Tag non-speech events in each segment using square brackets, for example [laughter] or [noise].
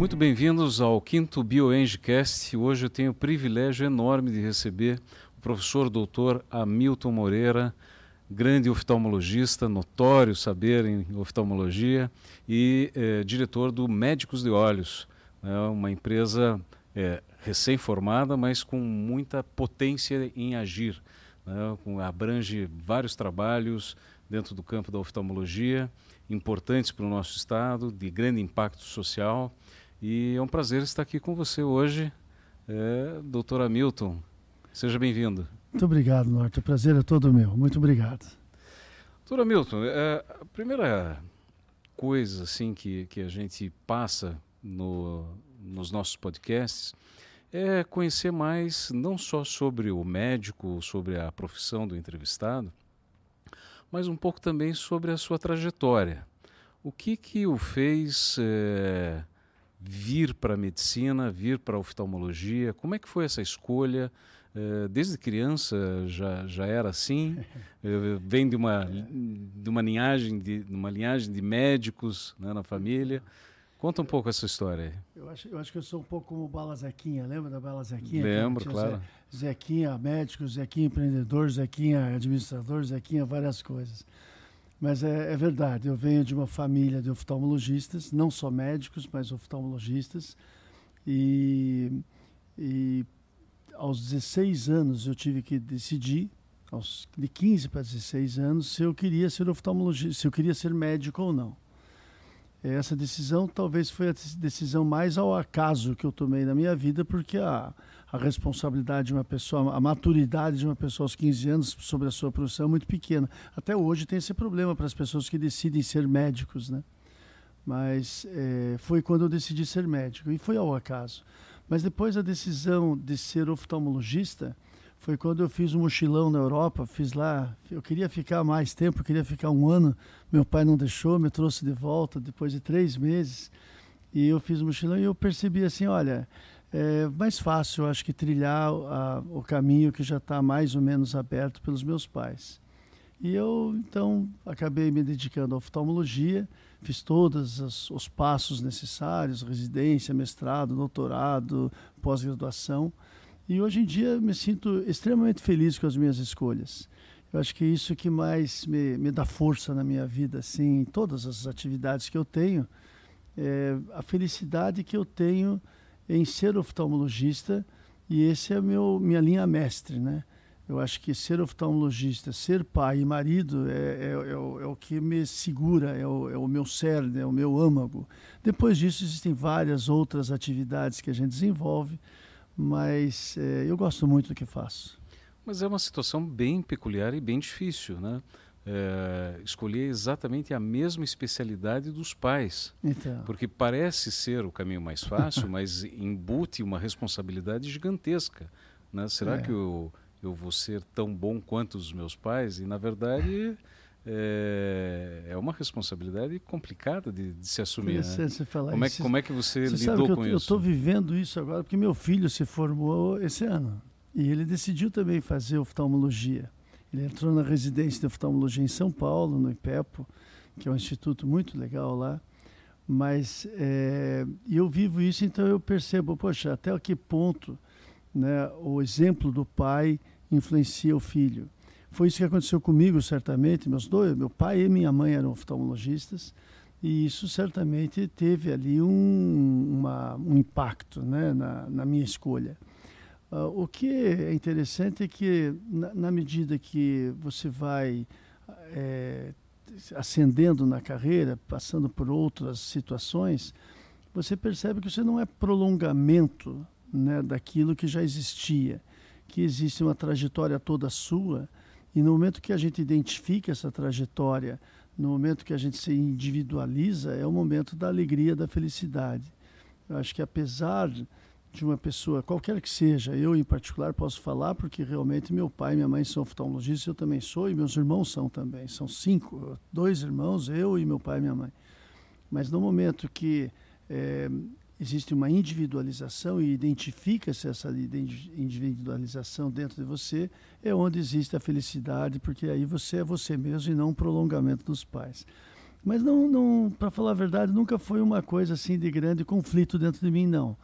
Muito bem-vindos ao quinto BioEngcast. Hoje eu tenho o privilégio enorme de receber o professor doutor Hamilton Moreira, grande oftalmologista, notório saber em oftalmologia e eh, diretor do Médicos de Olhos, né, uma empresa eh, recém-formada, mas com muita potência em agir. Né, com, abrange vários trabalhos dentro do campo da oftalmologia, importantes para o nosso estado, de grande impacto social. E é um prazer estar aqui com você hoje, é, doutor Hamilton. Seja bem-vindo. Muito obrigado, Norte. O prazer é todo meu. Muito obrigado. Doutor Hamilton, é, a primeira coisa assim que, que a gente passa no, nos nossos podcasts é conhecer mais não só sobre o médico, sobre a profissão do entrevistado, mas um pouco também sobre a sua trajetória. O que que o fez é, vir para a medicina, vir para a oftalmologia? Como é que foi essa escolha? É, desde criança já, já era assim? É, [laughs] vem de uma, de uma linhagem de, de uma linhagem de médicos né, na família. Conta um pouco essa história aí. Eu acho, eu acho que eu sou um pouco como o Bala Zequinha, lembra da Bala Zequinha? Lembro, claro. Zequinha médico, Zequinha empreendedor, Zequinha administrador, Zequinha várias coisas. Mas é, é, verdade, eu venho de uma família de oftalmologistas, não só médicos, mas oftalmologistas. E, e aos 16 anos eu tive que decidir, aos, de 15 para 16 anos, se eu queria ser oftalmologista, se eu queria ser médico ou não. Essa decisão talvez foi a decisão mais ao acaso que eu tomei na minha vida, porque a, a responsabilidade de uma pessoa, a maturidade de uma pessoa aos 15 anos sobre a sua profissão é muito pequena. Até hoje tem esse problema para as pessoas que decidem ser médicos, né? Mas é, foi quando eu decidi ser médico e foi ao acaso. Mas depois a decisão de ser oftalmologista foi quando eu fiz um mochilão na Europa, fiz lá, eu queria ficar mais tempo, eu queria ficar um ano, meu pai não deixou, me trouxe de volta depois de três meses, e eu fiz um mochilão e eu percebi assim, olha, é mais fácil, acho que trilhar a, o caminho que já está mais ou menos aberto pelos meus pais. E eu, então, acabei me dedicando à oftalmologia, fiz todos os, os passos necessários, residência, mestrado, doutorado, pós-graduação, e hoje em dia me sinto extremamente feliz com as minhas escolhas. Eu acho que é isso que mais me, me dá força na minha vida, assim, em todas as atividades que eu tenho, é a felicidade que eu tenho em ser oftalmologista e esse é meu minha linha mestre, né? Eu acho que ser oftalmologista, ser pai e marido é, é, é, o, é o, que me segura, é o, é o, meu cerne, é o meu âmago. Depois disso, existem várias outras atividades que a gente desenvolve, mas é, eu gosto muito do que faço. Mas é uma situação bem peculiar e bem difícil, né? É, escolher exatamente a mesma especialidade dos pais. Então. Porque parece ser o caminho mais fácil, [laughs] mas embute uma responsabilidade gigantesca. Né? Será é. que eu, eu vou ser tão bom quanto os meus pais? E, na verdade, é, é uma responsabilidade complicada de, de se assumir. Né? Falar como, é, como é que você, você lidou com eu, isso? Eu estou vivendo isso agora porque meu filho se formou esse ano. E ele decidiu também fazer oftalmologia. Ele entrou na residência de oftalmologia em São Paulo, no IPEPO, que é um instituto muito legal lá. Mas é, eu vivo isso, então eu percebo, poxa, até que ponto né, o exemplo do pai influencia o filho. Foi isso que aconteceu comigo, certamente. Meus dois, meu pai e minha mãe eram oftalmologistas, e isso certamente teve ali um, uma, um impacto né, na, na minha escolha. Uh, o que é interessante é que, na, na medida que você vai é, ascendendo na carreira, passando por outras situações, você percebe que você não é prolongamento né, daquilo que já existia, que existe uma trajetória toda sua, e no momento que a gente identifica essa trajetória, no momento que a gente se individualiza, é o momento da alegria, da felicidade. Eu acho que apesar de uma pessoa, qualquer que seja, eu em particular posso falar porque realmente meu pai e minha mãe são oftalmologistas, eu também sou e meus irmãos são também. São cinco, dois irmãos, eu e meu pai e minha mãe. Mas no momento que é, existe uma individualização e identifica-se essa individualização dentro de você, é onde existe a felicidade, porque aí você é você mesmo e não um prolongamento dos pais. Mas não, não para falar a verdade, nunca foi uma coisa assim de grande conflito dentro de mim, não.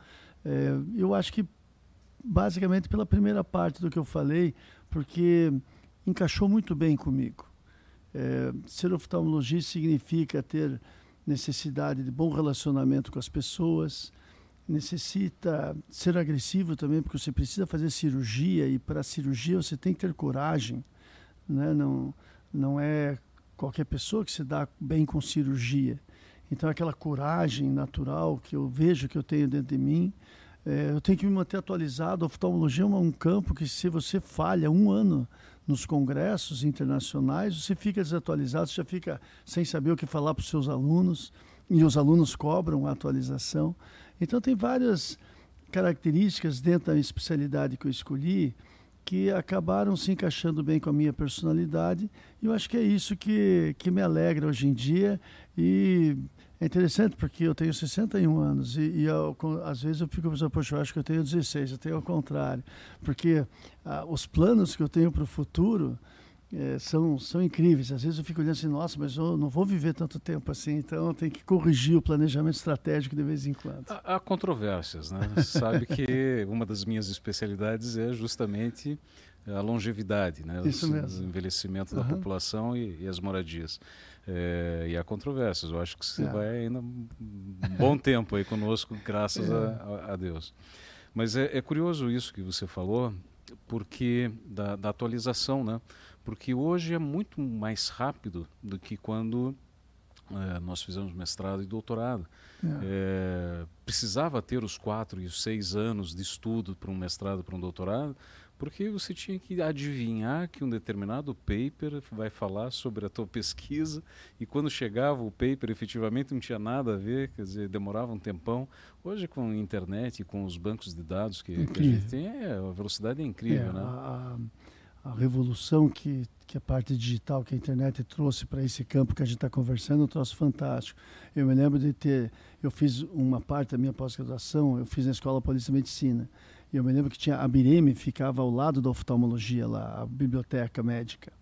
É, eu acho que basicamente pela primeira parte do que eu falei, porque encaixou muito bem comigo. É, ser oftalmologista significa ter necessidade de bom relacionamento com as pessoas, necessita ser agressivo também, porque você precisa fazer cirurgia e para a cirurgia você tem que ter coragem, né? Não, não é qualquer pessoa que se dá bem com cirurgia. Então aquela coragem natural que eu vejo que eu tenho dentro de mim, é, eu tenho que me manter atualizado. A oftalmologia é um campo que se você falha um ano nos congressos internacionais, você fica desatualizado, você já fica sem saber o que falar para os seus alunos, e os alunos cobram a atualização. Então, tem várias características dentro da especialidade que eu escolhi que acabaram se encaixando bem com a minha personalidade, e eu acho que é isso que, que me alegra hoje em dia. E é interessante porque eu tenho 61 anos e, e eu, às vezes eu fico pensando, poxa, eu acho que eu tenho 16, eu tenho ao contrário. Porque ah, os planos que eu tenho para o futuro é, são, são incríveis. Às vezes eu fico olhando assim, nossa, mas eu não vou viver tanto tempo assim, então eu tenho que corrigir o planejamento estratégico de vez em quando. Há, há controvérsias, né? Você sabe que uma das minhas especialidades é justamente a longevidade, né? Isso mesmo. O envelhecimento uhum. da população e, e as moradias. É, e há controvérsias. Eu acho que você é. vai ainda um bom tempo aí conosco, graças é. a, a, Deus. Mas é, é, curioso isso que você falou, porque da, da, atualização, né? Porque hoje é muito mais rápido do que quando é, nós fizemos mestrado e doutorado. É. Precisava ter os quatro e os seis anos de estudo para um mestrado, para um doutorado porque você tinha que adivinhar que um determinado paper vai falar sobre a tua pesquisa e quando chegava o paper efetivamente não tinha nada a ver, quer dizer, demorava um tempão. Hoje com a internet e com os bancos de dados que, que a gente tem, é, a velocidade é incrível, é, né? A, a, revolução que, que a parte digital, que a internet trouxe para esse campo que a gente está conversando, é um troço fantástico. Eu me lembro de ter, eu fiz uma parte da minha pós-graduação, eu fiz na Escola Polícia de Medicina. Eu me lembro que tinha a Bireme ficava ao lado da oftalmologia lá, a biblioteca médica.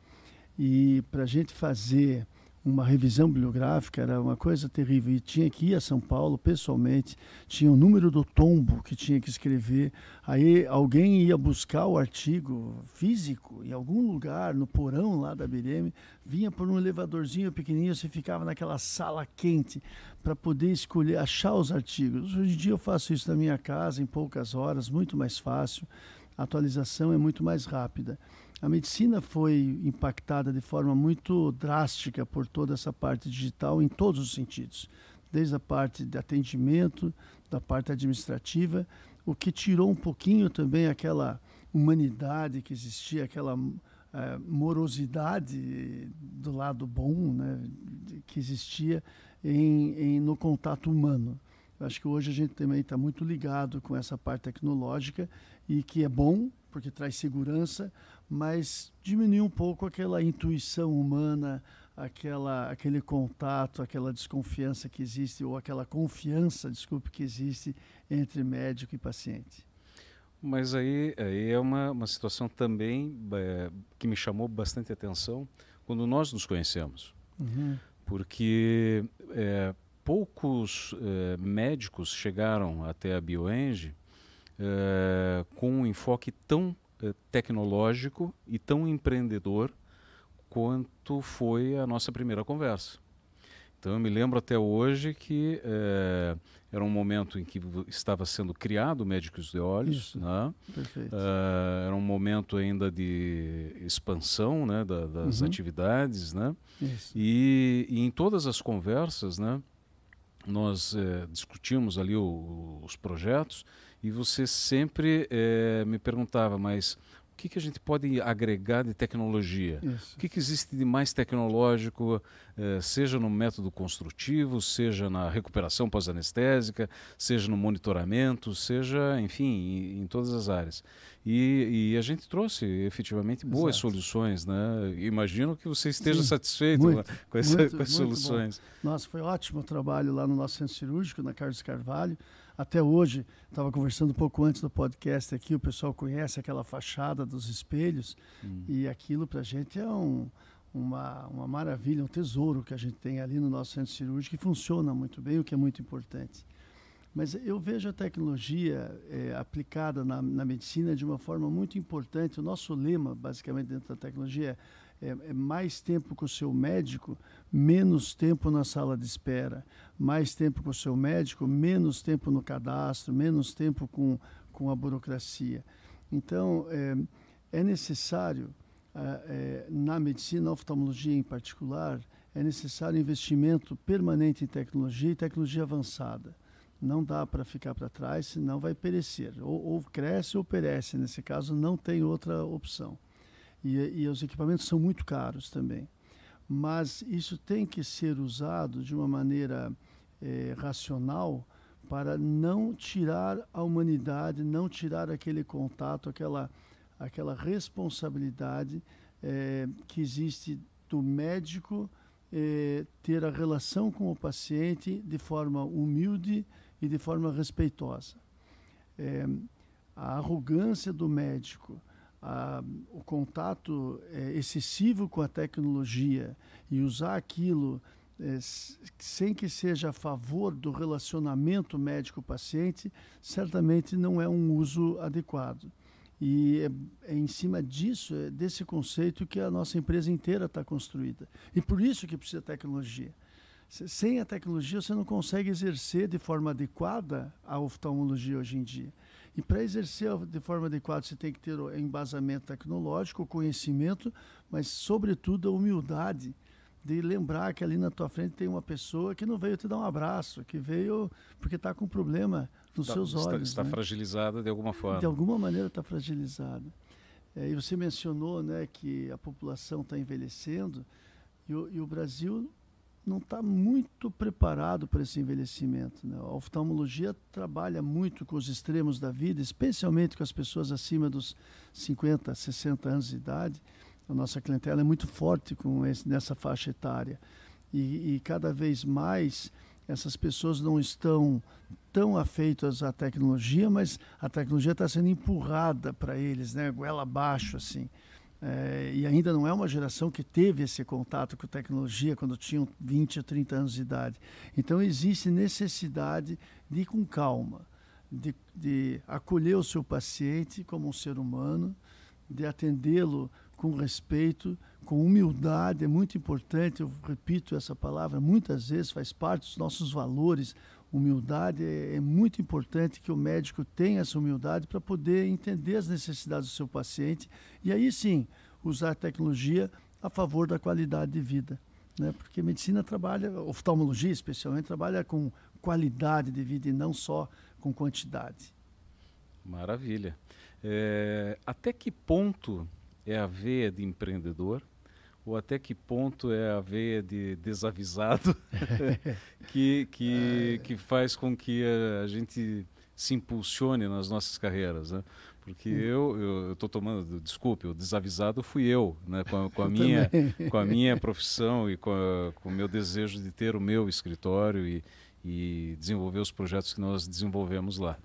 E para a gente fazer uma revisão bibliográfica era uma coisa terrível e tinha que ir a São Paulo pessoalmente, tinha o número do tombo que tinha que escrever, aí alguém ia buscar o artigo físico em algum lugar, no porão lá da BRM, vinha por um elevadorzinho pequenininho, você ficava naquela sala quente para poder escolher, achar os artigos. Hoje em dia eu faço isso na minha casa em poucas horas, muito mais fácil, a atualização é muito mais rápida. A medicina foi impactada de forma muito drástica por toda essa parte digital em todos os sentidos, desde a parte de atendimento, da parte administrativa, o que tirou um pouquinho também aquela humanidade que existia, aquela é, morosidade do lado bom né, que existia em, em, no contato humano. Acho que hoje a gente também está muito ligado com essa parte tecnológica e que é bom porque traz segurança, mas diminuir um pouco aquela intuição humana, aquela, aquele contato, aquela desconfiança que existe, ou aquela confiança, desculpe, que existe entre médico e paciente. Mas aí, aí é uma, uma situação também é, que me chamou bastante atenção quando nós nos conhecemos. Uhum. Porque é, poucos é, médicos chegaram até a BioEng é, com um enfoque tão eh, tecnológico e tão empreendedor quanto foi a nossa primeira conversa. Então eu me lembro até hoje que é, era um momento em que estava sendo criado Médicos de Olhos, né? Uh, era um momento ainda de expansão né, da, das uhum. atividades, né? E, e, em todas as conversas, né, nós discutimos ali o, os projetos e você sempre é, me perguntava, mas o que, que a gente pode agregar de tecnologia? Isso. O que, que existe de mais tecnológico, eh, seja no método construtivo, seja na recuperação pós-anestésica, seja no monitoramento, seja, enfim, em, em todas as áreas. E, e, a gente trouxe efetivamente boas Exato. soluções, né? Imagino que você esteja Sim, satisfeito muito, com, essa, muito, com as soluções. Bom. Nossa, foi ótimo o trabalho lá no nosso centro cirúrgico, na Carlos Carvalho. Até hoje, estava conversando um pouco antes do podcast aqui, o pessoal conhece aquela fachada dos espelhos hum. e aquilo para a gente é um, uma, uma maravilha, um tesouro que a gente tem ali no nosso centro cirúrgico que funciona muito bem, o que é muito importante. Mas eu vejo a tecnologia é, aplicada na, na, medicina de uma forma muito importante. O nosso lema, basicamente, dentro da tecnologia é, é, é, mais tempo com o seu médico, menos tempo na sala de espera. Mais tempo com o seu médico, menos tempo no cadastro, menos tempo com, com a burocracia. Então, é, é necessário, é, na medicina, na oftalmologia em particular, é necessário investimento permanente em tecnologia e tecnologia avançada não dá para ficar para trás, senão vai perecer. Ou, ou, cresce ou perece. Nesse caso, não tem outra opção. E, e os equipamentos são muito caros também. Mas isso tem que ser usado de uma maneira é, racional para não tirar a humanidade, não tirar aquele contato, aquela, aquela responsabilidade é, que existe do médico é, ter a relação com o paciente de forma humilde, e de forma respeitosa. É, a arrogância do médico, a, o contato é, excessivo com a tecnologia e usar aquilo é, sem que seja a favor do relacionamento médico-paciente, certamente não é um uso adequado. E é, é, em cima disso, é desse conceito que a nossa empresa inteira está construída. E por isso que precisa tecnologia. Sem a tecnologia, você não consegue exercer de forma adequada a oftalmologia hoje em dia. E para exercer de forma adequada, você tem que ter o embasamento tecnológico, o conhecimento, mas, sobretudo, a humildade de lembrar que ali na tua frente tem uma pessoa que não veio te dar um abraço, que veio porque está com problema nos está, seus olhos. Está, está né? fragilizada de alguma forma. De alguma maneira está fragilizada. É, e você mencionou né, que a população está envelhecendo e o, e o Brasil não está muito preparado para esse envelhecimento. Né? A oftalmologia trabalha muito com os extremos da vida, especialmente com as pessoas acima dos 50, 60 anos de idade. A nossa clientela é muito forte com esse, nessa faixa etária. E, e cada vez mais essas pessoas não estão tão afeitas à tecnologia, mas a tecnologia está sendo empurrada para eles, né, goela abaixo, assim. É, e ainda não é uma geração que teve esse contato com tecnologia quando tinham 20 ou 30 anos de idade. Então existe necessidade de ir com calma, de, de acolher o seu paciente como um ser humano, de atendê-lo com respeito, com humildade, é muito importante, eu repito essa palavra muitas vezes, faz parte dos nossos valores. Humildade é, é muito importante que o médico tenha essa humildade para poder entender as necessidades do seu paciente e aí sim usar a tecnologia a favor da qualidade de vida. Né? Porque a medicina trabalha, oftalmologia especialmente, trabalha com qualidade de vida e não só com quantidade. Maravilha. É, até que ponto é a veia de empreendedor ou até que ponto é a veia de desavisado [laughs] que, que, que faz com que a, gente se impulsione nas nossas carreiras, né? Porque hum. eu estou tomando, desculpe, o desavisado fui eu, né? com, a, com a minha, com a minha profissão e com, a, com o meu desejo de ter o meu escritório e, e desenvolver os projetos que nós desenvolvemos lá.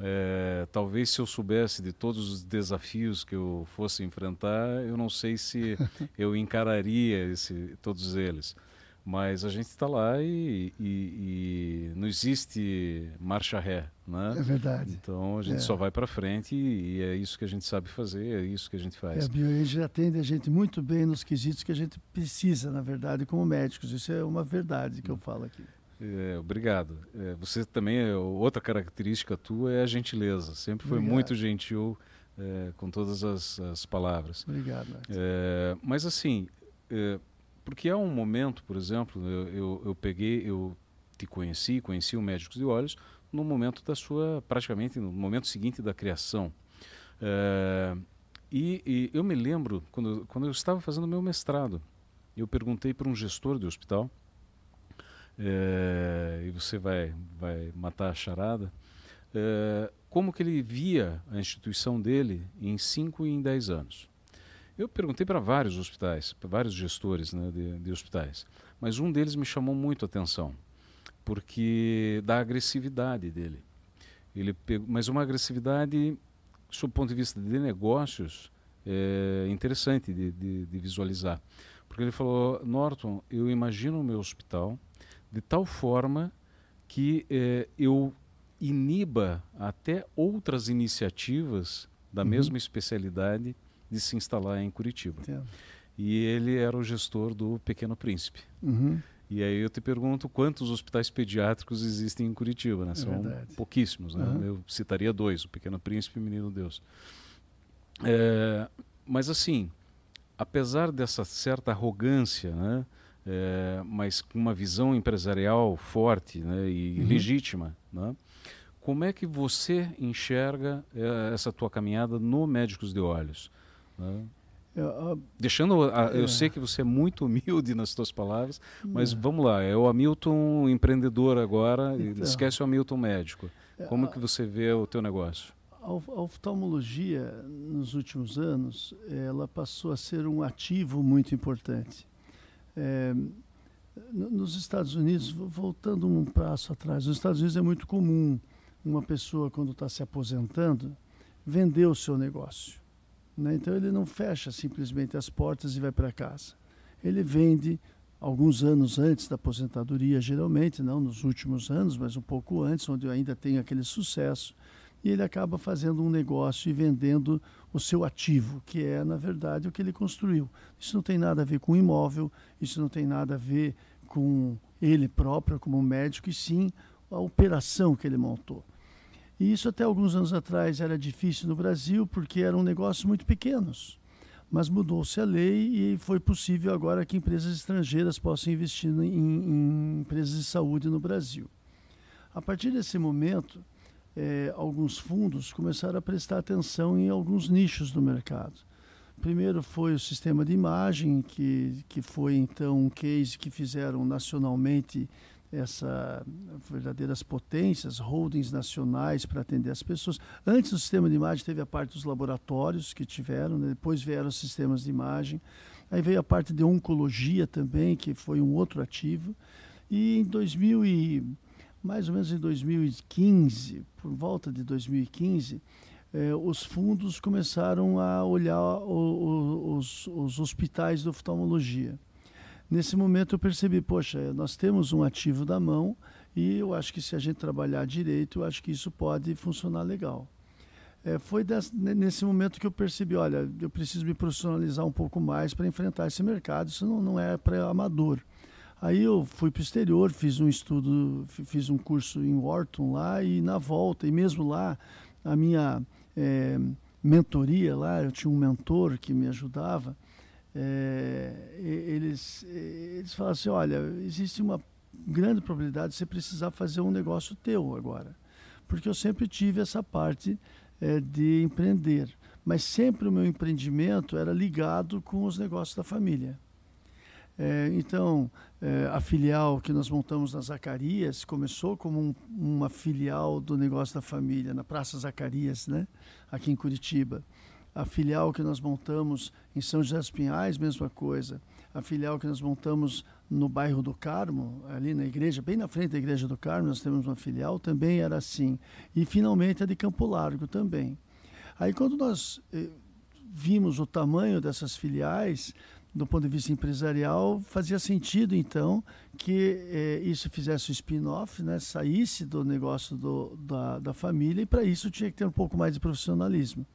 É, talvez se eu soubesse de todos os desafios que eu fosse enfrentar, eu não sei se [laughs] eu encararia esse, todos eles. Mas a gente está lá e, e, e, não existe marcha ré, né? É verdade. Então a gente é. só vai para frente e, e, é isso que a gente sabe fazer, é isso que a gente faz. É, a BioEngine atende a gente muito bem nos quesitos que a gente precisa, na verdade, como médicos. Isso é uma verdade que eu falo aqui. É, obrigado. É, você também, é, outra característica tua é a gentileza. Sempre foi obrigado. muito gentil é, com todas as, as palavras. Obrigado. É, mas assim, é, porque há um momento, por exemplo, eu, eu, eu, peguei, eu te conheci, conheci o Médicos de Olhos no momento da sua, praticamente no momento seguinte da criação. E, e, eu me lembro, quando, quando eu estava fazendo meu mestrado, eu perguntei para um gestor de hospital, é, e você vai, vai matar a charada, é, como que ele via a instituição dele em 5 e em 10 anos. Eu perguntei para vários hospitais, para vários gestores né, de, de, hospitais, mas um deles me chamou muito a atenção, porque da agressividade dele. Ele pegou, mas uma agressividade, sob o ponto de vista de negócios, é interessante de, de, de visualizar Porque ele falou, Norton, eu imagino o meu hospital de tal forma que eh, eu iniba até outras iniciativas da uhum. mesma especialidade de se instalar em Curitiba. Entendo. E ele era o gestor do Pequeno Príncipe. Uhum. E aí eu te pergunto quantos hospitais pediátricos existem em Curitiba, né? É São verdade. pouquíssimos, né? Uhum. Eu citaria dois, o Pequeno Príncipe e o Menino Deus. É, mas assim, apesar dessa certa arrogância, né? É, mas com uma visão empresarial forte né? e uhum. legítima, né? como é que você enxerga é, essa tua caminhada no Médicos de Olhos? Né? Eu, Deixando, a, é. eu sei que você é muito humilde [laughs] nas suas palavras, mas é. vamos lá, é o Hamilton empreendedor agora, então, esquece o Hamilton médico. É, como a, que você vê o teu negócio? A oftalmologia, nos últimos anos, ela passou a ser um ativo muito importante. É, nos Estados Unidos, voltando um passo atrás, nos Estados Unidos é muito comum uma pessoa, quando está se aposentando, vender o seu negócio. Né? Então ele não fecha simplesmente as portas e vai para casa. Ele vende alguns anos antes da aposentadoria, geralmente, não nos últimos anos, mas um pouco antes, onde ainda tem aquele sucesso, e ele acaba fazendo um negócio e vendendo o seu ativo, que é, na verdade, o que ele construiu. Isso não tem nada a ver com imóvel, isso não tem nada a ver com ele próprio como médico, e sim a operação que ele montou. E isso até alguns anos atrás era difícil no Brasil porque eram negócios muito pequenos. Mas mudou-se a lei e foi possível agora que empresas estrangeiras possam investir em, em empresas de saúde no Brasil. A partir desse momento, eh, alguns fundos começaram a prestar atenção em alguns nichos do mercado. Primeiro foi o sistema de imagem, que, que foi então um case que fizeram nacionalmente essas verdadeiras potências, holdings nacionais para atender as pessoas. Antes do sistema de imagem teve a parte dos laboratórios que tiveram, né? depois vieram os sistemas de imagem. Aí veio a parte de oncologia também, que foi um outro ativo. E em 2000 e mais ou menos em 2015, por volta de 2015, eh, os fundos começaram a olhar o, o, os, os hospitais de oftalmologia. Nesse momento eu percebi, poxa, nós temos um ativo da mão e eu acho que se a gente trabalhar direito, eu acho que isso pode funcionar legal. É, foi nesse momento que eu percebi, olha, eu preciso me profissionalizar um pouco mais para enfrentar esse mercado, isso não, não é para amador. Aí eu fui para o exterior, fiz um estudo, fiz um curso em Wharton lá e na volta, e mesmo lá, a minha é, mentoria lá, eu tinha um mentor que me ajudava, é, eles, eles falam assim, olha, existe uma grande probabilidade de você precisar fazer um negócio teu agora. Porque eu sempre tive essa parte é, de empreender. Mas sempre o meu empreendimento era ligado com os negócios da família. É, então, é, a filial que nós montamos na Zacarias começou como um, uma filial do negócio da família, na Praça Zacarias, né? aqui em Curitiba. A filial que nós montamos em São José dos Pinhais, mesma coisa. A filial que nós montamos no bairro do Carmo, ali na igreja, bem na frente da igreja do Carmo, nós temos uma filial, também era assim. E finalmente a de Campo Largo também. Aí quando nós eh, vimos o tamanho dessas filiais, do ponto de vista empresarial, fazia sentido então que eh, isso fizesse o spin-off, né, saísse do negócio do, da, da família, e para isso tinha que ter um pouco mais de profissionalismo.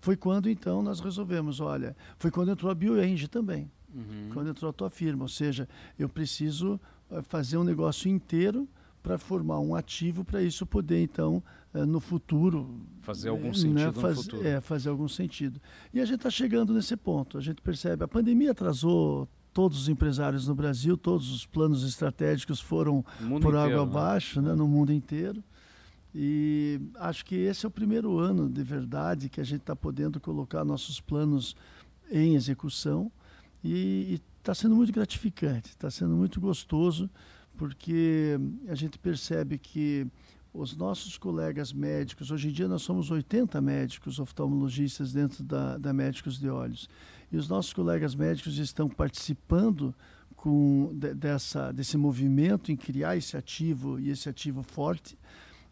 Foi quando então nós resolvemos, olha, foi quando entrou a BioEng também, uhum. quando entrou a tua firma, ou seja, eu preciso eh, fazer um negócio inteiro para formar um ativo para isso poder então no futuro fazer algum né, sentido né, faz, no futuro. É, fazer algum sentido. E a gente está chegando nesse ponto. A gente percebe a pandemia atrasou todos os empresários no Brasil, todos os planos estratégicos foram por água né? abaixo, né? né, no mundo inteiro. E acho que esse é o primeiro ano de verdade que a gente está podendo colocar nossos planos em execução e está sendo muito gratificante, está sendo muito gostoso, porque a gente percebe que os nossos colegas médicos, hoje em dia nós somos 80 médicos oftalmologistas dentro da, da Médicos de Olhos, e os nossos colegas médicos estão participando com, de, dessa, desse movimento em criar esse ativo e esse ativo forte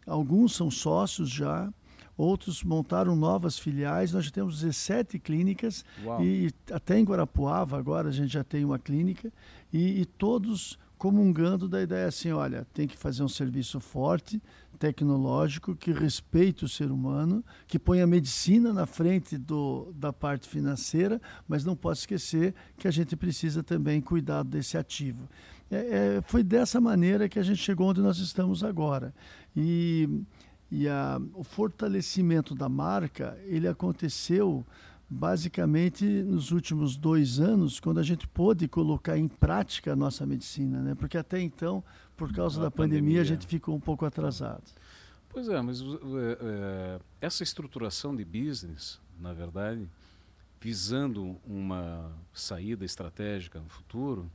Alguns são sócios já, outros montaram novas filiais. Nós já temos 17 clínicas Uau. e até em Guarapuava agora a gente já tem uma clínica e, e todos comungando da ideia assim, olha, tem que fazer um serviço forte, tecnológico, que respeite o ser humano, que põe a medicina na frente do, da parte financeira, mas não pode esquecer que a gente precisa também cuidar desse ativo. É, é, foi dessa maneira que a gente chegou onde nós estamos agora. E, e a, o fortalecimento da marca, ele aconteceu basicamente nos últimos dois anos, quando a gente pôde colocar em prática a nossa medicina, né? Porque até então, por causa da pandemia, pandemia, a gente ficou um pouco atrasado. Pois é, mas é, é, essa estruturação de business, na verdade, visando uma saída estratégica no futuro,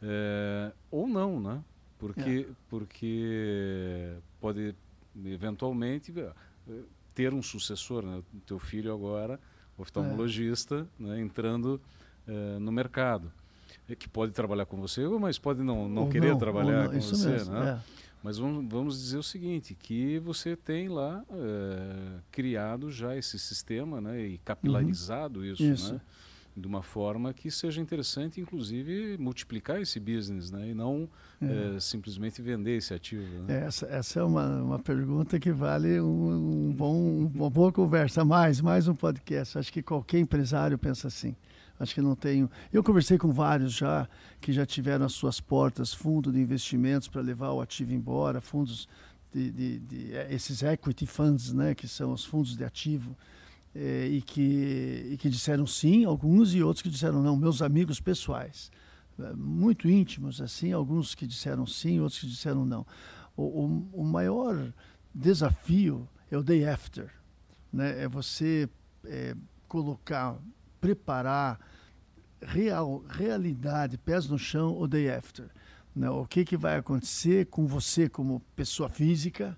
é, ou não, né? Porque, é. porque pode eventualmente ter um sucessor, né? O teu filho agora oftalmologista é. né, entrando uh, no mercado. Que pode trabalhar com você, mas pode não, não querer não, trabalhar não, com você. Mesmo, né? É. Mas vamos, vamos dizer o seguinte, que você tem lá uh, criado já esse sistema né, e capilarizado uhum. isso. isso. Né? De uma forma que seja interessante, inclusive, multiplicar esse business, né? E não é. É, simplesmente vender esse ativo. Né? Essa, essa é uma, uma pergunta que vale um, um bom, uma boa conversa, mais, mais um podcast. Acho que qualquer empresário pensa assim. Acho que não tenho. Eu conversei com vários já que já tiveram as suas portas, fundo de investimentos para levar o ativo embora, fundos de, de, de, é, esses equity funds, né, que são os fundos de ativo é, e, que, e que disseram sim, alguns, e outros que disseram não, meus amigos pessoais, é, muito íntimos, assim, alguns que disseram sim, outros que disseram não. O, o, o maior desafio é o day after, né? é você é, colocar, preparar real, realidade, pés no chão, o day after. Né? O que, que vai acontecer com você como pessoa física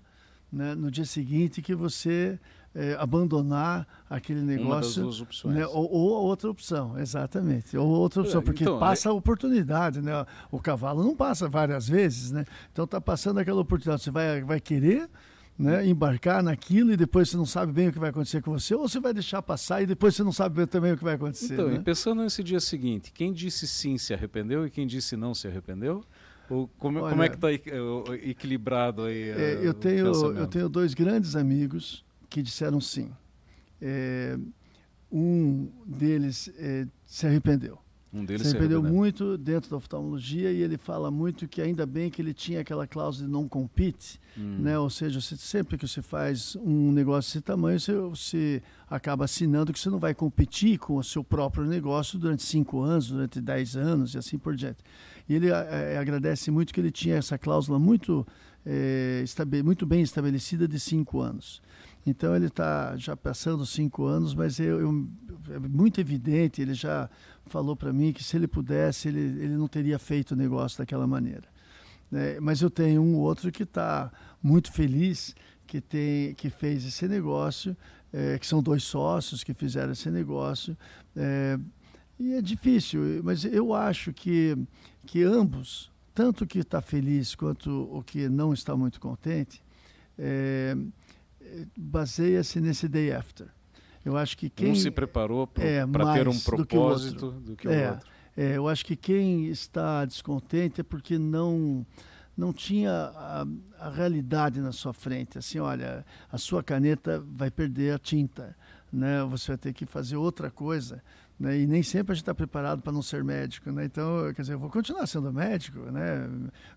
né? no dia seguinte que você é, abandonar aquele negócio. Né? Ou, ou, outra opção, exatamente. Ou outra opção, porque então, passa a oportunidade, né? O cavalo não passa várias vezes, né? Então está passando aquela oportunidade. Você vai, vai querer né, embarcar naquilo e depois você não sabe bem o que vai acontecer com você, ou você vai deixar passar e depois você não sabe também o que vai acontecer. Então, né? e pensando nesse dia seguinte, quem disse sim se arrependeu e quem disse não se arrependeu? Ou como, Olha, como é que está equilibrado aí? É, eu, tenho, eu tenho dois grandes amigos que disseram sim. É, um deles é, se arrependeu. Um deles se arrependeu, se muito dentro da oftalmologia e ele fala muito que ainda bem que ele tinha aquela cláusula de não compete, hum. né? Ou seja, você, sempre que você faz um negócio desse tamanho, você, você, acaba assinando que você não vai competir com o seu próprio negócio durante cinco anos, durante dez anos e assim por diante. E ele é, agradece muito que ele tinha essa cláusula muito, é, muito bem estabelecida de cinco anos. Então ele está já passando cinco anos, mas eu, eu, é muito evidente, ele já falou para mim que se ele pudesse, ele, ele não teria feito o negócio daquela maneira. É, mas eu tenho um outro que está muito feliz que, tem, que fez esse negócio, é, que são dois sócios que fizeram esse negócio. É, e é difícil, mas eu acho que, que ambos, tanto o que está feliz quanto o que não está muito contente, é, baseia-se nesse day after. Eu acho que quem um se preparou para é, ter um propósito do que o outro. Que o é, outro. É, eu acho que quem está descontente é porque não não tinha a, a, realidade na sua frente. Assim, olha, a sua caneta vai perder a tinta, né? Você vai ter que fazer outra coisa. Né? E nem sempre a gente está preparado para não ser médico, né? Então, quer dizer, eu vou continuar sendo médico, né?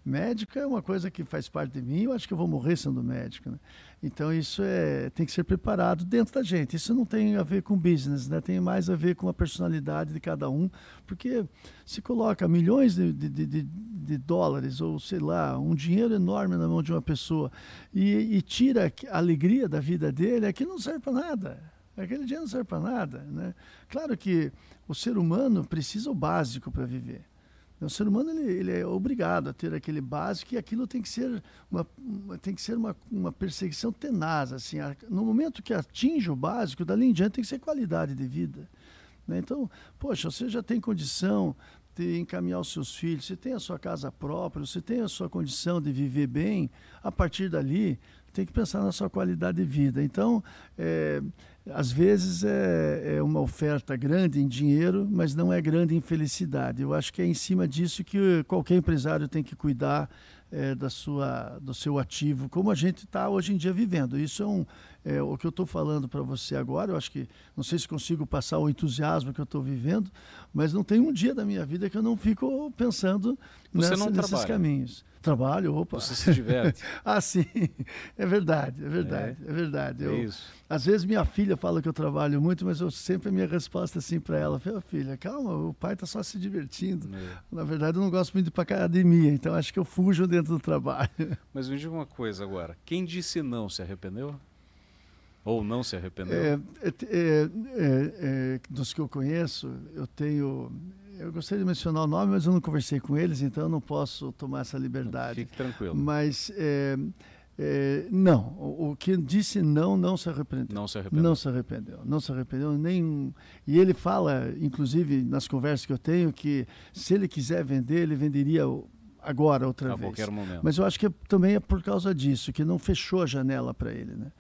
Médico é uma coisa que faz parte de mim, eu acho que eu vou morrer sendo médico, né? Então, isso é, tem que ser preparado dentro da gente. Isso não tem a ver com business, né? Tem mais a ver com a personalidade de cada um, porque se coloca milhões de, de, de, de dólares ou, sei lá, um dinheiro enorme na mão de uma pessoa e, e tira a alegria da vida dele, que não serve para nada Aquele dinheiro não serve para nada. Né? Claro que o ser humano precisa o básico para viver. O ser humano ele, ele, é obrigado a ter aquele básico e aquilo tem que ser uma, tem que ser uma, uma perseguição tenaz. Assim, no momento que atinge o básico, dali em diante tem que ser qualidade de vida. Né? Então, poxa, você já tem condição de encaminhar os seus filhos, você tem a sua casa própria, você tem a sua condição de viver bem, a partir dali, tem que pensar na sua qualidade de vida. Então, é, às vezes é, é, uma oferta grande em dinheiro, mas não é grande em felicidade. Eu acho que é em cima disso que qualquer empresário tem que cuidar é, da sua, do seu ativo, como a gente está hoje em dia vivendo. Isso é, um, é o que eu estou falando para você agora. Eu acho que não sei se consigo passar o entusiasmo que eu estou vivendo, mas não tem um dia da minha vida que eu não fico pensando nessa, nesses caminhos. Trabalho, opa. Você se diverte. [laughs] ah, sim. É verdade, é verdade, é, é verdade. É eu, é isso. Às vezes minha filha fala que eu trabalho muito, mas eu sempre a minha resposta assim para ela, filha, filha, calma, o pai está só se divertindo. É. Na verdade, eu não gosto muito de ir para academia, então acho que eu fujo dentro do trabalho. Mas me diga uma coisa agora, quem disse não se arrependeu? Ou não se arrependeu? É, é, é, é dos que eu conheço, eu tenho eu gostaria de mencionar o nome, mas eu não conversei com eles, então eu não posso tomar essa liberdade. Fique tranquilo. Mas é, é, não, o, o, que disse não, não se arrependeu. Não se arrependeu. Não se arrependeu. Não se arrependeu nem. E ele fala, inclusive nas conversas que eu tenho, que se ele quiser vender, ele venderia agora outra a vez. A qualquer momento. Mas eu acho que é, também é por causa disso, que não fechou a janela para ele, né?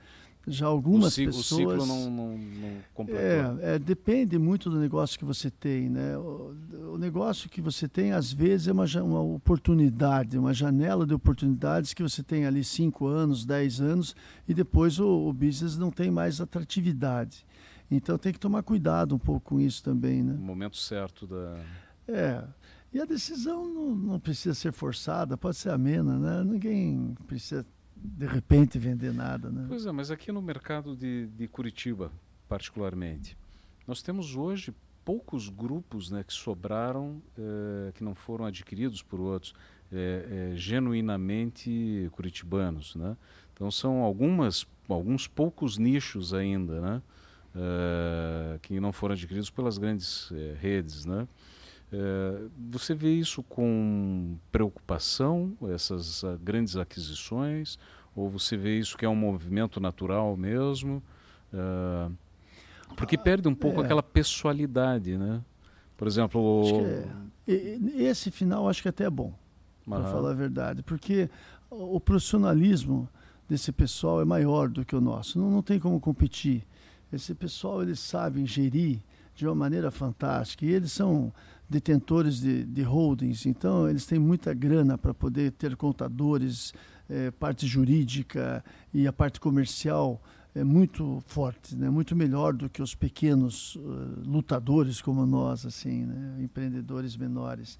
Já algumas o pessoas. O ciclo não, não, não completou. É, é, depende muito do negócio que você tem, né? O, o negócio que você tem às vezes é uma, uma oportunidade, uma janela de oportunidades que você tem ali cinco anos, dez anos e depois o, o business não tem mais atratividade. Então tem que tomar cuidado um pouco com isso também, né? O momento certo da. É. E a decisão não, não precisa ser forçada, pode ser amena, né? Ninguém precisa de repente vender nada. Né? Pois é, mas aqui no mercado de, de Curitiba, particularmente, nós temos hoje poucos grupos né, que sobraram, eh, que não foram adquiridos por outros, eh, eh, genuinamente curitibanos. Né? Então são algumas, alguns poucos nichos ainda, né? que não foram adquiridos pelas grandes redes. Né? Você vê isso com preocupação, essas uh, grandes aquisições, ou você vê isso que é um movimento natural mesmo? Uh, porque perde um pouco é. aquela pessoalidade, né? Por exemplo, o... é. esse final acho que até é bom, para falar a verdade, porque o profissionalismo desse pessoal é maior do que o nosso. Não, não tem como competir. Esse pessoal eles sabem gerir de uma maneira fantástica e eles são detentores de, de holdings, então eles têm muita grana para poder ter contadores, é, parte jurídica e a parte comercial é muito forte, né? muito melhor do que os pequenos uh, lutadores como nós, assim, né? empreendedores menores.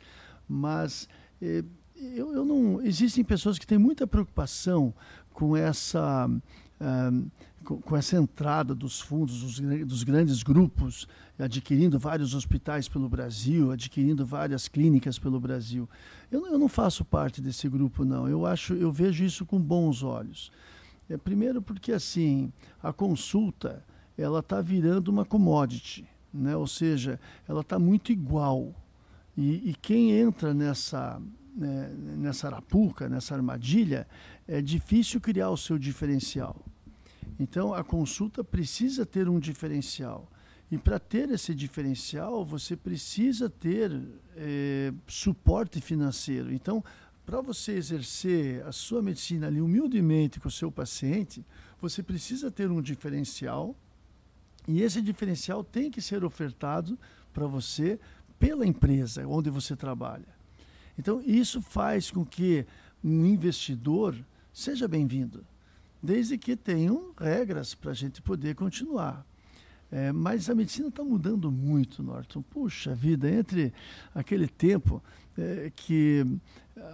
Mas eh, eu, eu, não existem pessoas que têm muita preocupação com essa uh, com, essa entrada dos fundos dos, dos grandes grupos adquirindo vários hospitais pelo Brasil, adquirindo várias clínicas pelo Brasil. Eu, eu, não faço parte desse grupo, não. Eu acho, eu vejo isso com bons olhos. É, primeiro porque assim a consulta ela está virando uma commodity, né? Ou seja, ela está muito igual. E, e, quem entra nessa né, nessa arapuca, nessa armadilha, é difícil criar o seu diferencial. Então a consulta precisa ter um diferencial. E para ter esse diferencial, você precisa ter é, suporte financeiro. Então, para você exercer a sua medicina ali humildemente com o seu paciente, você precisa ter um diferencial. E esse diferencial tem que ser ofertado para você pela empresa onde você trabalha. Então, isso faz com que um investidor seja bem-vindo, desde que tenham regras para a gente poder continuar. É, mas a medicina está mudando muito, Norton. Puxa vida, entre aquele tempo é, que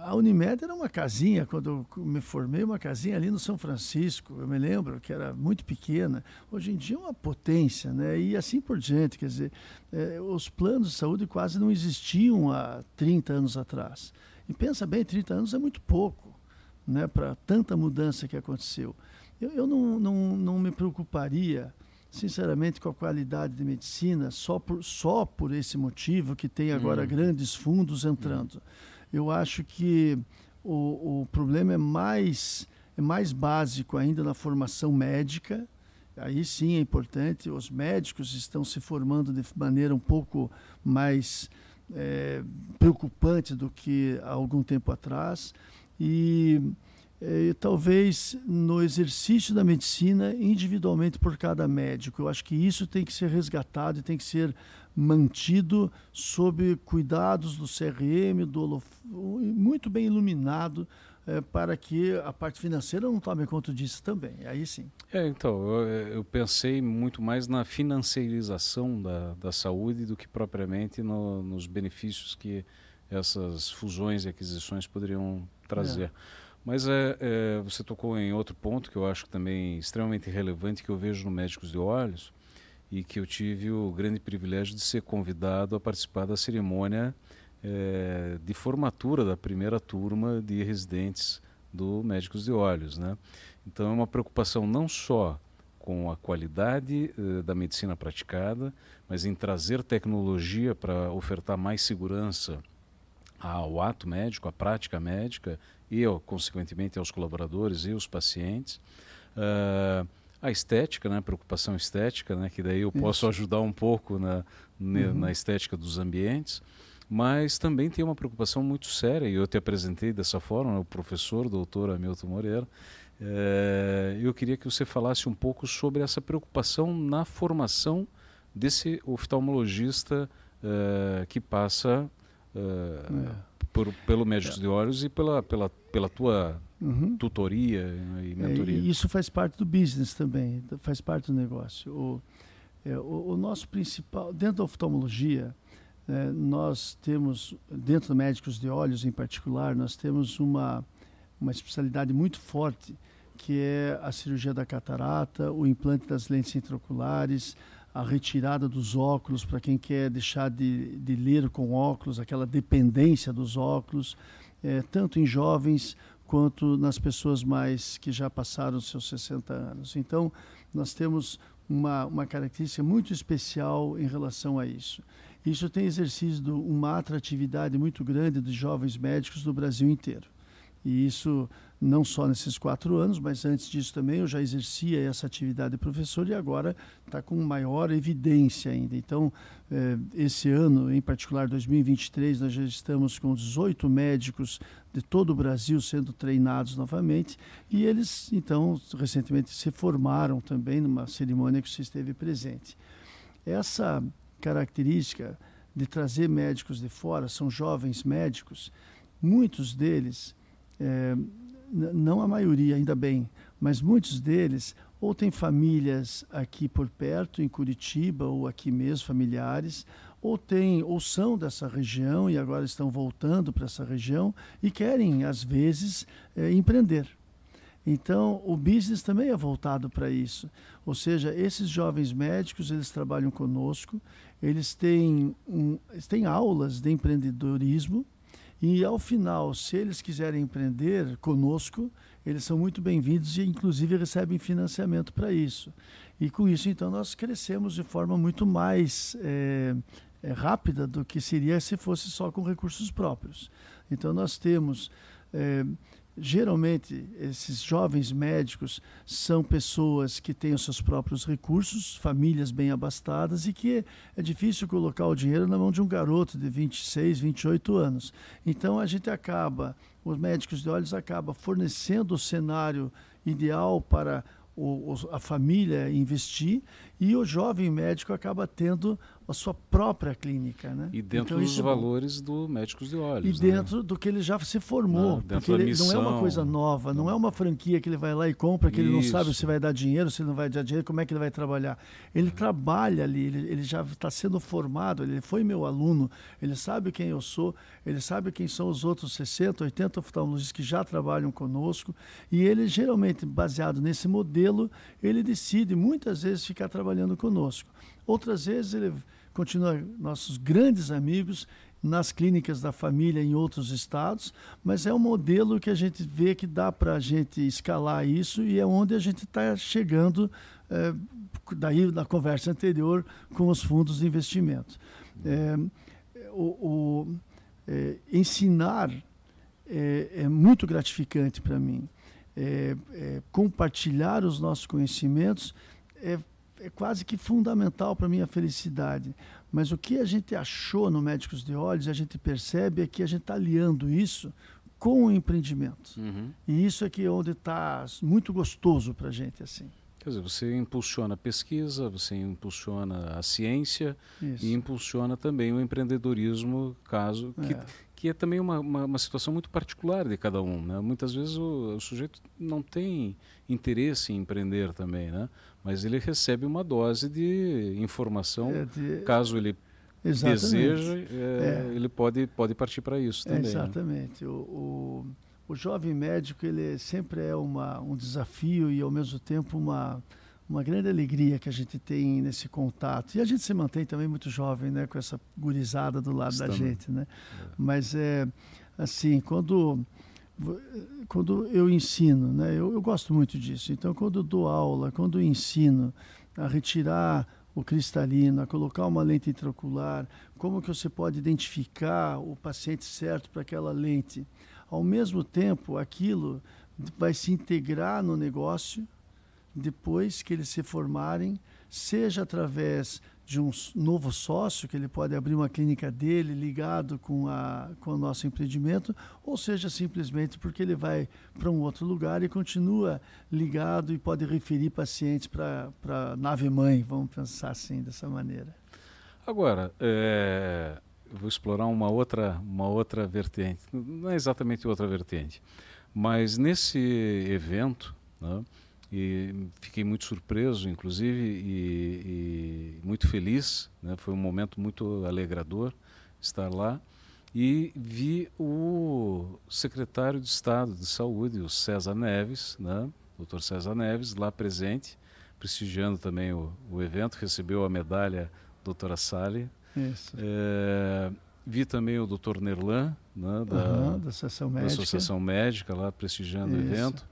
a Unimed era uma casinha, quando eu me formei, uma casinha ali no São Francisco, eu me lembro que era muito pequena. Hoje em dia é uma potência, né? E assim por diante, quer dizer, é, os planos de saúde quase não existiam há 30 anos atrás. E pensa bem, 30 anos é muito pouco, né? Para tanta mudança que aconteceu. Eu, eu não, não, não me preocuparia sinceramente, com a qualidade de medicina, só por, só por esse motivo que tem agora hum. grandes fundos entrando. Hum. Eu acho que o, o problema é mais, é mais básico ainda na formação médica. Aí sim é importante, os médicos estão se formando de maneira um pouco mais é, preocupante do que há algum tempo atrás. E é, talvez no exercício da medicina individualmente por cada médico. Eu acho que isso tem que ser resgatado e tem que ser mantido sob cuidados do CRM, do muito bem iluminado é, para que a parte financeira não tome conta disso também. Aí sim. É, então, eu, eu, pensei muito mais na financiarização da, da saúde do que propriamente no, nos benefícios que essas fusões e aquisições poderiam trazer. É. Mas é, é, você tocou em outro ponto que eu acho também extremamente relevante que eu vejo no Médicos de Olhos e que eu tive o grande privilégio de ser convidado a participar da cerimônia é, de formatura da primeira turma de residentes do Médicos de Olhos. Né? Então é uma preocupação não só com a qualidade eh, da medicina praticada, mas em trazer tecnologia para ofertar mais segurança ao ato médico, à prática médica e, consequentemente, aos colaboradores e aos pacientes. Uh, a estética, né, preocupação estética, né, que daí eu Isso. posso ajudar um pouco na, uhum. na estética dos ambientes mas também tem uma preocupação muito séria, e eu te apresentei dessa forma, né, o professor, doutor Hamilton Moreira. É, eu queria que você falasse um pouco sobre essa preocupação na formação desse oftalmologista é, que passa é, por, pelo Médicos de Olhos e pela, pela, pela tua uhum. tutoria e mentoria. isso faz parte do business também, faz parte do negócio. O, o, o nosso principal, dentro da oftalmologia, é, nós temos, dentro de médicos de olhos em particular, nós temos uma, uma especialidade muito forte, que é a cirurgia da catarata, o implante das lentes intraoculares, a retirada dos óculos para quem quer deixar de, de ler com óculos, aquela dependência dos óculos, é, tanto em jovens quanto nas pessoas mais que já passaram seus 60 anos. Então, nós temos uma, uma característica muito especial em relação a isso. Isso tem exercido uma atratividade muito grande dos jovens médicos do Brasil inteiro. E isso não só nesses quatro anos, mas antes disso também eu já exercia essa atividade de professor e agora está com maior evidência ainda. Então, eh, esse ano, em particular 2023, nós já estamos com 18 médicos de todo o Brasil sendo treinados novamente e eles, então, recentemente se formaram também numa cerimônia que você esteve presente. Essa característica de trazer médicos de fora, são jovens médicos, muitos deles, é, não a maioria, ainda bem, mas muitos deles ou têm famílias aqui por perto, em Curitiba, ou aqui mesmo, familiares, ou têm, ou são dessa região e agora estão voltando para essa região e querem, às vezes, é, empreender. Então, o business também é voltado para isso. Ou seja, esses jovens médicos, eles trabalham conosco, eles têm, um, eles têm aulas de empreendedorismo e, ao final, se eles quiserem empreender conosco, eles são muito bem-vindos e, inclusive, recebem financiamento para isso. E, com isso, então, nós crescemos de forma muito mais é, é, rápida do que seria se fosse só com recursos próprios. Então, nós temos... É, Geralmente, esses jovens médicos são pessoas que têm os seus próprios recursos, famílias bem abastadas e que é difícil colocar o dinheiro na mão de um garoto de 26, 28 anos. Então, a gente acaba, os médicos de olhos acaba fornecendo o cenário ideal para o, a família investir e o jovem médico acaba tendo a sua própria clínica, né? E dentro então, dos é valores do médicos de olhos. E né? dentro do que ele já se formou, ah, porque ele, não é uma coisa nova, não é uma franquia que ele vai lá e compra, que Isso. ele não sabe se vai dar dinheiro, se não vai dar dinheiro, como é que ele vai trabalhar. Ele trabalha ali, ele, ele já está sendo formado, ele foi meu aluno, ele sabe quem eu sou, ele sabe quem são os outros 60, 80 oftalmologistas que já trabalham conosco, e ele geralmente, baseado nesse modelo, ele decide muitas vezes ficar trabalhando conosco. Outras vezes ele continua nossos grandes amigos nas clínicas da família em outros estados, mas é um modelo que a gente vê que dá para a gente escalar isso e é onde a gente está chegando, é, daí na conversa anterior, com os fundos de investimento. É, o, o é, ensinar é, muito gratificante para mim. Compartilhar os nossos conhecimentos é é quase que fundamental para a minha felicidade. Mas o que a gente achou no Médicos de Olhos, a gente percebe é que a gente está aliando isso com o empreendimento. Uhum. E isso aqui é onde está muito gostoso para a gente assim. Quer dizer, você impulsiona a pesquisa, você impulsiona a ciência Isso. e impulsiona também o empreendedorismo, caso que, É. que é também uma, uma, uma situação muito particular de cada um. Né? Muitas vezes o, o sujeito não tem interesse em empreender também, né? mas ele recebe uma dose de informação. É de- Caso ele exatamente. deseja, é, É. ele pode, pode partir para isso É, também. né? exatamente. O, o, o jovem médico ele sempre é uma, um desafio e ao mesmo tempo uma, uma grande alegria que a gente tem nesse contato. E a gente se mantém também muito jovem, né, com essa gurizada do lado da Estamos. gente, né? Mas é assim, quando quando eu ensino, né, eu, eu gosto muito disso. Então, quando dou aula, quando ensino a retirar o cristalino, a colocar uma lente intraocular, como que você pode identificar o paciente certo para aquela lente. Ao mesmo tempo, aquilo vai se integrar no negócio depois que eles se formarem, seja através de um novo sócio, que ele pode abrir uma clínica dele ligado com, a, com o nosso empreendimento, ou seja simplesmente porque ele vai para um outro lugar e continua ligado e pode referir pacientes para a nave-mãe, vamos pensar assim, dessa maneira. Agora, é, vou explorar uma outra, uma outra vertente. Não é exatamente outra vertente, mas nesse evento, né, e fiquei muito surpreso, inclusive, e, e muito feliz. Né, foi um momento muito alegrador estar lá. E vi o secretário de Estado de Saúde, o César Neves, né, doutor César Neves, lá presente, prestigiando também o, o evento, recebeu a medalha doutora Sally. É, vi também o doutor Nerlan, né, da, Aham, da Associação da Médica. Associação Médica, lá prestigiando o Isso. evento.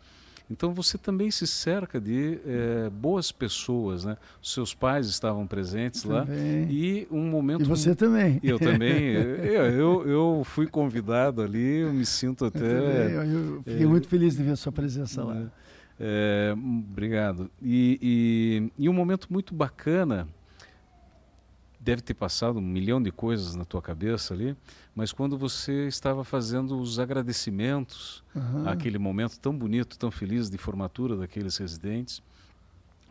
Então você também se cerca de é, boas pessoas, né? Seus pais estavam presentes lá e um momento E você também. eu também, [laughs] eu, eu, eu fui convidado ali, eu me sinto Eu, até também, eu- eu fiquei é, muito feliz de ver a sua presença lá. né? É, obrigado. E, e, e um momento muito bacana, deve ter passado um milhão de coisas na tua cabeça ali, mas quando você estava fazendo os agradecimentos Aham. àquele momento tão bonito, tão feliz de formatura daqueles residentes,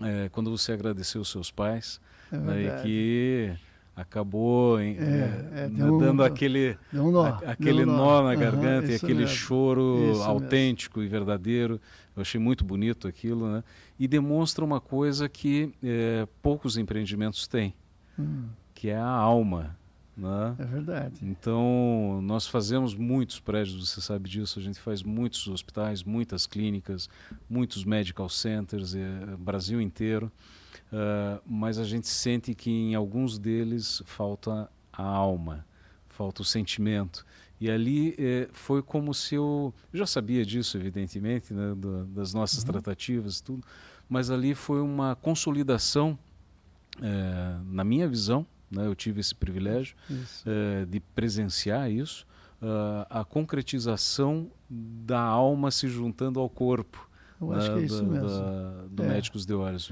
é, quando você agradeceu os seus pais, É né, e que acabou em- É, é, é, né, um- dando aquele um nó. a- aquele um nó na Aham, garganta e aquele mesmo. choro Isso mesmo. autêntico e verdadeiro. Eu achei muito bonito aquilo, né? E demonstra uma coisa que eh, poucos empreendimentos têm, Hum, que é a alma, né? é verdade. Então, nós fazemos muitos prédios, você sabe disso, a gente faz muitos hospitais, muitas clínicas, muitos medical centers, eh, Brasil inteiro, ah, mas a gente sente que em alguns deles falta a alma, falta o sentimento. E ali eh, foi como se eu, eu já sabia disso, evidentemente, né, do- das nossas Uhum. tratativas e tudo, mas ali foi uma consolidação, eh, na minha visão, né, eu tive esse privilégio, eh, de presenciar isso, ah, a concretização da alma se juntando ao corpo. Eu acho né, que é isso da- mesmo. da- do É. Médicos de Olhos.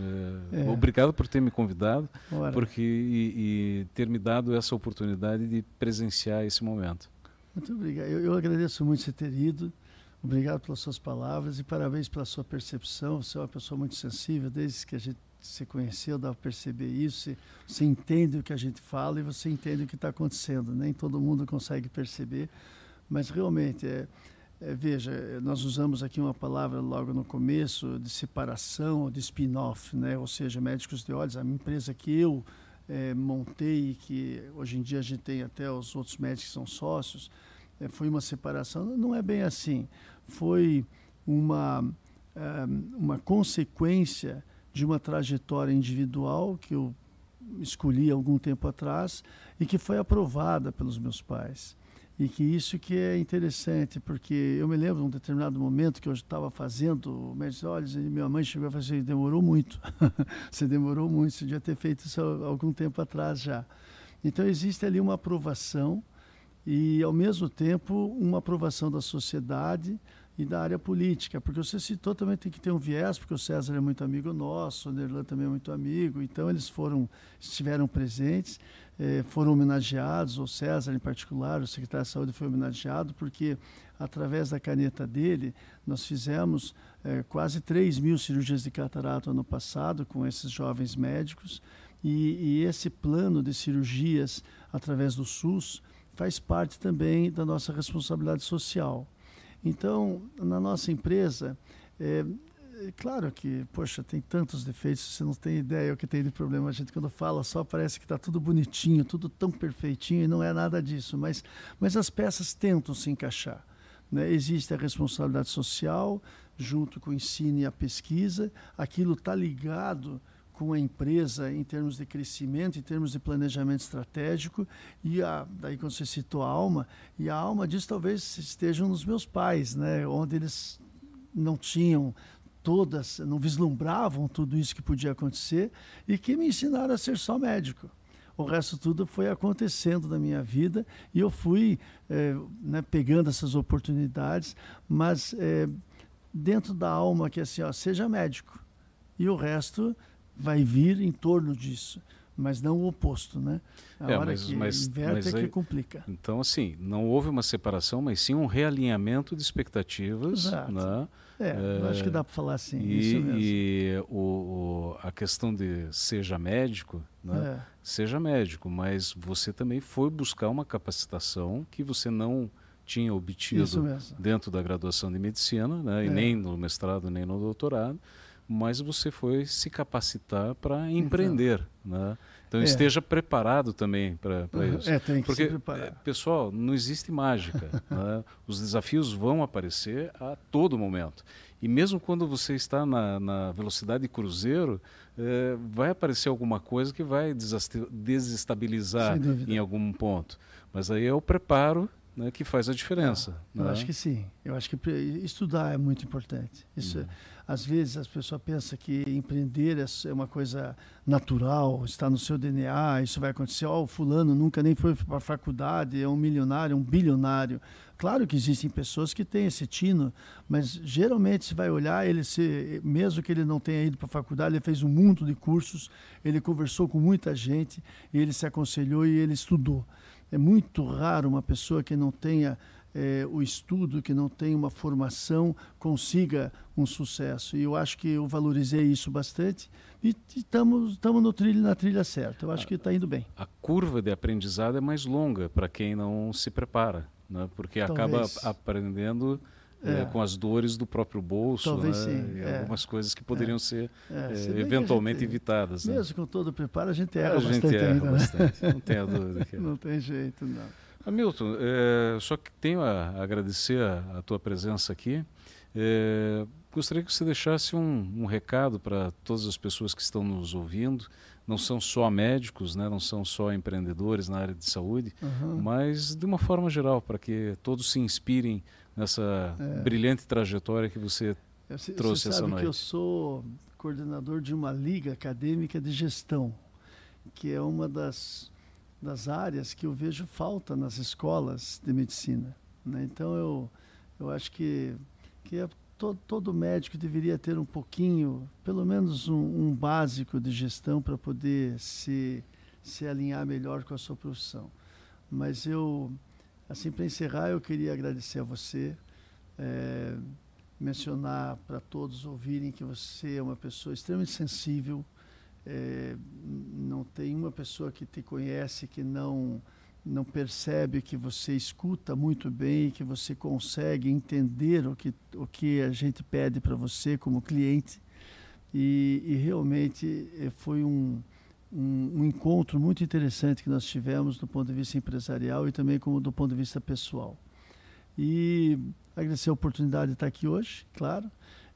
Eh, É. Obrigado por ter me convidado Ora, porque, e, e ter me dado essa oportunidade de presenciar esse momento. Muito obrigado. Eu, eu agradeço muito você ter ido. Obrigado pelas suas palavras e parabéns pela sua percepção. Você é uma pessoa muito sensível, desde que a gente se conheceu, dá para perceber isso. Você, você entende o que a gente fala e você entende o que está acontecendo. Nem todo mundo consegue perceber, mas realmente é, é, veja, é, nós usamos aqui uma palavra logo no começo de separação de spin-off, né? Ou seja, médicos de olhos, a empresa que eu eh, montei e que hoje em dia a gente tem até os outros médicos que são sócios, eh, foi uma separação. Não é bem assim. Foi uma, eh, uma consequência de uma trajetória individual que eu escolhi algum tempo atrás e que foi aprovada pelos meus pais. E que isso que é interessante, porque eu me lembro de um determinado momento que eu estava fazendo médicos olhos e minha mãe chegou e falou assim, demorou muito. [laughs] você demorou muito, você devia ter feito isso há algum tempo atrás já. Então existe ali uma aprovação e ao mesmo tempo uma aprovação da sociedade e da área política, porque você citou também tem que ter um viés, porque o César é muito amigo nosso, o Nerlan também é muito amigo, então eles foram, estiveram presentes. eh, foram homenageados, o César em particular, o secretário de saúde foi homenageado, porque através da caneta dele, nós fizemos eh, quase 3 mil cirurgias de catarata ano passado com esses jovens médicos. E, e, esse plano de cirurgias através do SUS faz parte também da nossa responsabilidade social. Então, na nossa empresa, é, é, claro que, poxa, tem tantos defeitos, você não tem ideia o que tem de problema. A gente, quando fala só, parece que está tudo bonitinho, tudo tão perfeitinho, e não é nada disso. Mas, mas as peças tentam se encaixar. Né? Existe a responsabilidade social, junto com o ensino e a pesquisa, aquilo está ligado com a empresa em termos de crescimento, em termos de planejamento estratégico, e a, daí quando você citou a alma, e a alma disso talvez estejam nos meus pais, né? onde eles não tinham todas, não vislumbravam tudo isso que podia acontecer e que me ensinaram a ser só médico. O resto tudo foi acontecendo na minha vida e eu fui é, né, pegando essas oportunidades, mas é, dentro da alma que é assim, ó, seja médico e o resto vai vir em torno disso mas não o oposto, né? A é, hora mas, que mas, inverte mas é que complica. Então, assim, não houve uma separação, mas sim um realinhamento de expectativas, Exato. né? É, é, acho que dá para falar assim. E, e o, o, a questão de seja médico, né? É. seja médico, mas você também foi buscar uma capacitação que você não tinha obtido dentro da graduação de medicina, né? e é. nem no mestrado nem no doutorado, mas você foi se capacitar para então. empreender, então, né? Então é. esteja preparado também para uhum. isso. É, tem que Porque, se preparar. É, pessoal, não existe mágica. [laughs] né? Os desafios vão aparecer a todo momento. E mesmo quando você está na, na velocidade de cruzeiro, é, vai aparecer alguma coisa que vai desestabilizar em algum ponto. Mas aí é o preparo né, que faz a diferença. Ah, eu né? acho que sim. Eu acho que estudar é muito importante. Isso, hum. Às vezes as pessoas pensam que empreender é, é uma coisa natural, está no seu DNA, isso vai acontecer. Oh, o fulano nunca nem foi para a faculdade, é um milionário, um bilionário. Claro que existem pessoas que têm esse tino, mas geralmente se vai olhar, ele se, mesmo que ele não tenha ido para a faculdade, ele fez um mundo de cursos, ele conversou com muita gente, ele se aconselhou e ele estudou. É muito raro uma pessoa que não tenha é, o estudo, que não tenha uma formação, consiga um sucesso. E eu acho que eu valorizei isso bastante e estamos no trilho, na trilha certa. Eu acho que está indo bem. A curva de aprendizado é mais longa para quem não se prepara, né? porque Talvez. acaba aprendendo é. É, com as dores do próprio bolso, Talvez né? sim. É. algumas coisas que poderiam é. ser é, eventualmente gente, evitadas. Né? Mesmo com todo o preparo, a gente erra a bastante gente erra ainda, né? bastante, não tenha [laughs] dúvida. Que... Não tem jeito, não. Hamilton, só que tenho a agradecer a, a tua presença aqui. gostaria que você deixasse um, um recado para todas as pessoas que estão nos ouvindo, não são só médicos, né, não são só empreendedores na área de saúde, uhum. mas de uma forma geral, para que todos se inspirem nessa é. brilhante trajetória que você, você trouxe você essa sabe noite. que eu sou coordenador de uma liga acadêmica de gestão, que é uma das, das áreas que eu vejo falta nas escolas de medicina. Né? Então eu, eu acho que, que é, todo, todo médico deveria ter um pouquinho, pelo menos um, um básico de gestão para poder se, se alinhar melhor com a sua profissão. Mas eu Assim, para encerrar, eu queria agradecer a você, é, mencionar para todos ouvirem que você é uma pessoa extremamente sensível. É, não tem uma pessoa que te conhece que não não percebe que você escuta muito bem, que você consegue entender o que, o que a gente pede para você como cliente. E, e realmente é, foi um, um, um, encontro muito interessante que nós tivemos do ponto de vista empresarial e também como do ponto de vista pessoal. E agradecer a oportunidade de estar aqui hoje, claro,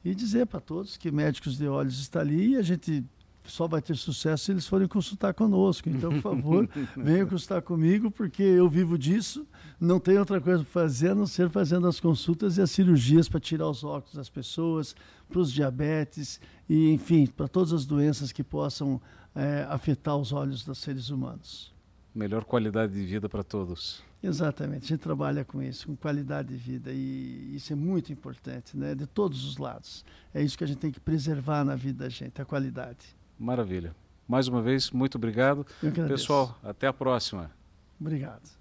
e dizer para todos que Médicos de Olhos está ali e a gente só vai ter sucesso se eles forem consultar conosco. Então, por favor, [laughs] venham consultar comigo, porque eu vivo disso, não tenho outra coisa para fazer a não ser fazendo as consultas e as cirurgias para tirar os óculos das pessoas, para os diabetes e, enfim, para todas as doenças que possam é, afetar os olhos dos seres humanos. Melhor qualidade de vida para todos. Exatamente, a gente trabalha com isso, com qualidade de vida e isso é muito importante, né? De todos os lados. É isso que a gente tem que preservar na vida da gente, a qualidade. Maravilha. Mais uma vez, muito obrigado. Pessoal, até a próxima. Obrigado.